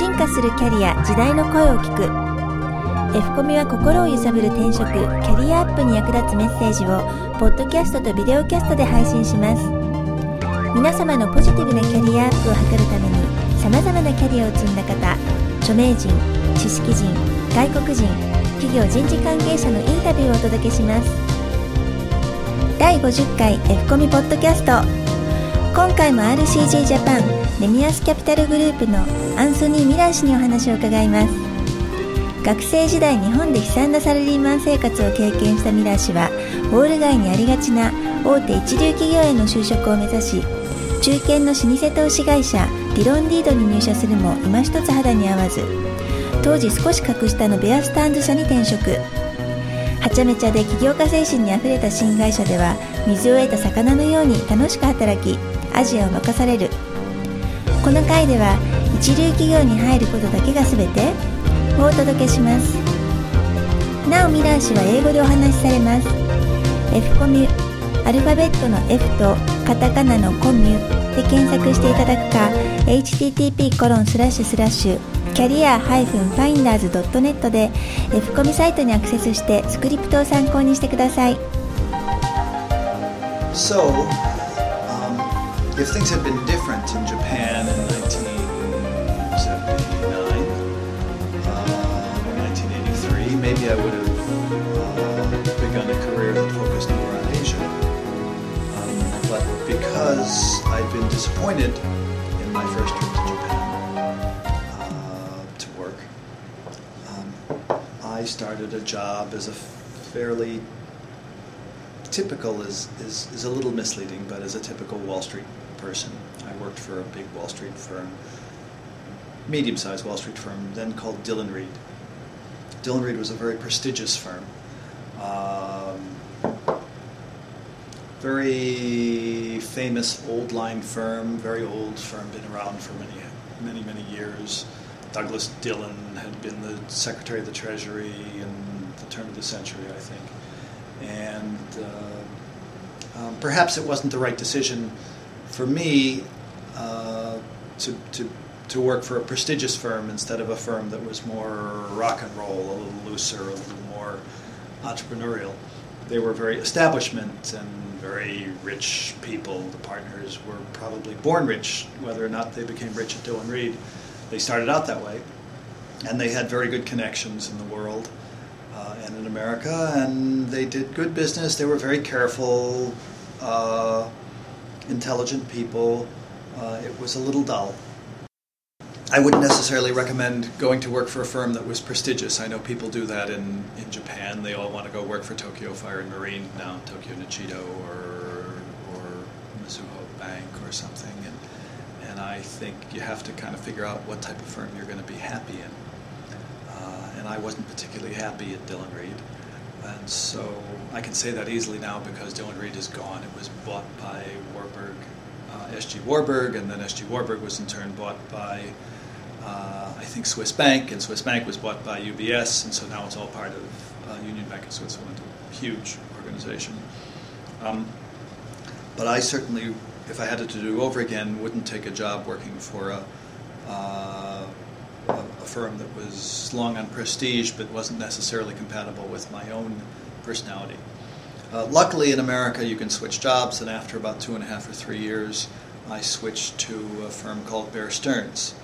進化するキャリア時代の声を聞く。F コミは心を揺さぶる転職キャリアアップに役立つメッセージをポッドキャストとビデオキャストで配信します。皆様のポジティブなキャリアアップを図るためにさまざまなキャリアを積んだ方著名人知識人外国人企業人事関係者のインタビューをお届けします。第50回 F コミポッドキャスト。今回も RCG ジャパンレミアスキャピタルグループのアンソニー・ミラー氏にお話を伺います。学生時代日本で悲惨なサラリーマン生活を経験したミラー氏はウォール街にありがちな大手一流企業への就職を目指し中堅の老舗投資会社ディロンリードに入社するも今一つ肌に合わず当時少し格下のベアスタンズ社に転職。はちゃめちゃで起業家精神にあふれた新会社では水を得た魚のように楽しく働きアジアを任される。この回では一流企業に入ることだけが全て？をお届けします。なおミラー氏は英語でお話しされます。F コミュアルファベットの F とカタカナのコミュで検索していただくか http コロンスラッシュスラッシュキャリア -finders.net で F コミサイトにアクセスしてスクリプトを参考にしてください。So, if things had been different in Japan in 1979 uh, or 1983, maybe I would have uh, begun a career that focused more on Asia. Um, but because I'd been disappointed in my first trip to Japan uh, to work, um, I started a job as a fairly typical is, is, is a little misleading, but as a typical Wall Street person. I worked for a big Wall Street firm, medium sized Wall Street firm, then called Dillon Read. Dillon Read was a very prestigious firm. Um, very famous old line firm, very old firm, been around for many, many, many years. Douglas Dillon had been the Secretary of the Treasury in the turn of the century, I think and uh, um, perhaps it wasn't the right decision for me uh, to, to, to work for a prestigious firm instead of a firm that was more rock and roll, a little looser, a little more entrepreneurial. They were very establishment and very rich people. The partners were probably born rich, whether or not they became rich at Dillon Read. They started out that way, and they had very good connections in the world uh, and in America, and they did good business. They were very careful, uh, intelligent people. Uh, it was a little dull. I wouldn't necessarily recommend going to work for a firm that was prestigious. I know people do that in, in Japan. They all want to go work for Tokyo Fire and Marine now, Tokyo Nichido or or Mizuho Bank or something. And and I think you have to kind of figure out what type of firm you're going to be happy in uh, and I wasn't particularly happy at Dillon Read. And so I can say that easily now because Dillon Read is gone. It was bought by Warburg, uh, SG Warburg, and then SG Warburg was in turn bought by, uh, I think, Swiss Bank, and Swiss Bank was bought by UBS, and so now it's all part of uh, Union Bank of Switzerland, a huge organization. Um, but I certainly, if I had it to do over again, wouldn't take a job working for a uh, a, firm that was long on prestige but wasn't necessarily compatible with my own personality. Uh, luckily, in America, you can switch jobs, and after about two and a half or three years, I switched to a firm called Bear Stearns.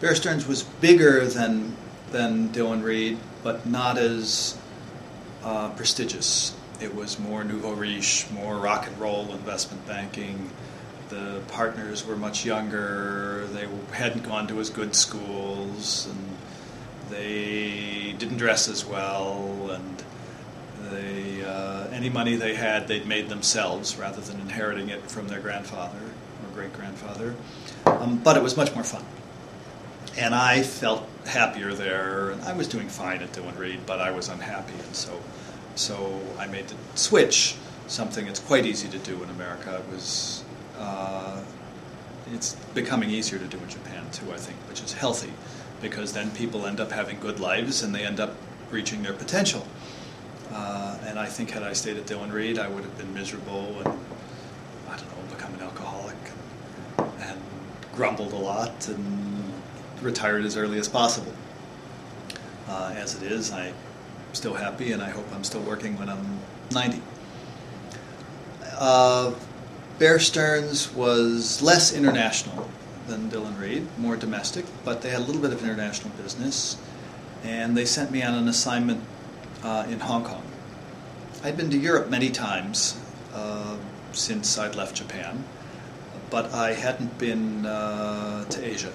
Bear Stearns was bigger than than Dillon Read, but not as uh, prestigious. It was more nouveau riche, more rock and roll investment banking. The partners were much younger. They hadn't gone to as good schools, and they didn't dress as well. And they uh, any money they had, they'd made themselves rather than inheriting it from their grandfather or great grandfather. Um, but it was much more fun, and I felt happier there. I was doing fine at Dillon Read, but I was unhappy, and so so I made the switch. Something it's quite easy to do in America. It was uh, it's becoming easier to do in Japan too, I think, which is healthy because then people end up having good lives and they end up reaching their potential. Uh, and I think had I stayed at Dillon Read, I would have been miserable and I don't know, become an alcoholic and, and grumbled a lot and retired as early as possible. Uh, as it is, I'm still happy and I hope I'm still working when I'm 90. Uh, Bear Stearns was less international than Dillon Read, more domestic, but they had a little bit of international business, and they sent me on an assignment uh, in Hong Kong. I'd been to Europe many times uh, since I'd left Japan, but I hadn't been uh, to Asia.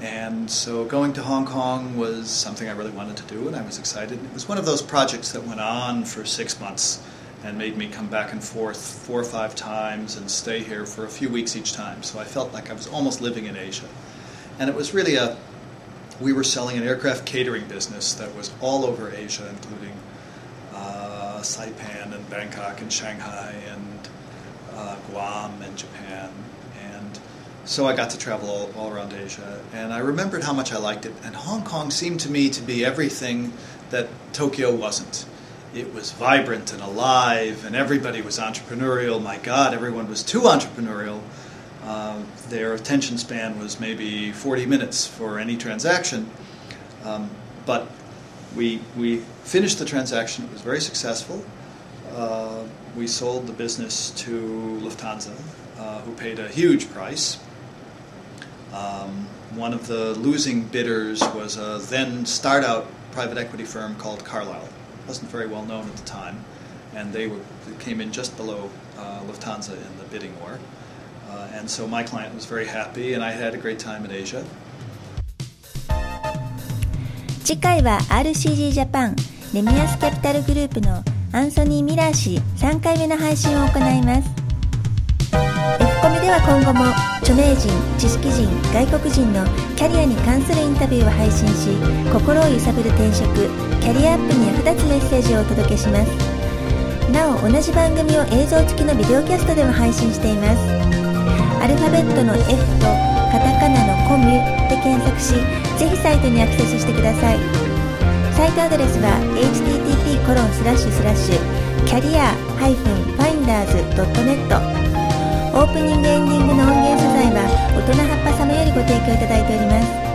And so going to Hong Kong was something I really wanted to do, and I was excited. It was one of those projects that went on for six months and made me come back and forth four or five times and stay here for a few weeks each time. So I felt like I was almost living in Asia. And it was really a, we were selling an aircraft catering business that was all over Asia, including uh, Saipan and Bangkok and Shanghai and uh, Guam and Japan. And so I got to travel all, all around Asia. And I remembered how much I liked it. And Hong Kong seemed to me to be everything that Tokyo wasn't it was vibrant and alive, and everybody was entrepreneurial. My God, everyone was too entrepreneurial. Uh, their attention span was maybe 40 minutes for any transaction. Um, but we, we finished the transaction, it was very successful. Uh, we sold the business to Lufthansa, uh, who paid a huge price. Um, one of the losing bidders was a then start out private equity firm called Carlyle wasn't very well known at the time, and they, were, they came in just below uh, Lufthansa in the bidding war. Uh, and so my client was very happy, and I had a great time in Asia. 次回は RCG ジャパンレミアスキャピタルグループのアンソニー・ミラー氏3回目の配信を行います F コミ では今後も著名人知識人外国人のキャリアに関するインタビューを配信し心を揺さぶる転職キャリアアップに役立つメッセージをお届けします。なお同じ番組を映像付きのビデオキャストでも配信しています。アルファベットの F とカタカナのコミュで検索しぜひサイトにアクセスしてください。サイトアドレスは http コロンスラッシュスラッシュキャリア -finders.net オープニングエンディングの音源素材は大人葉っぱ様よりご提供いただいております。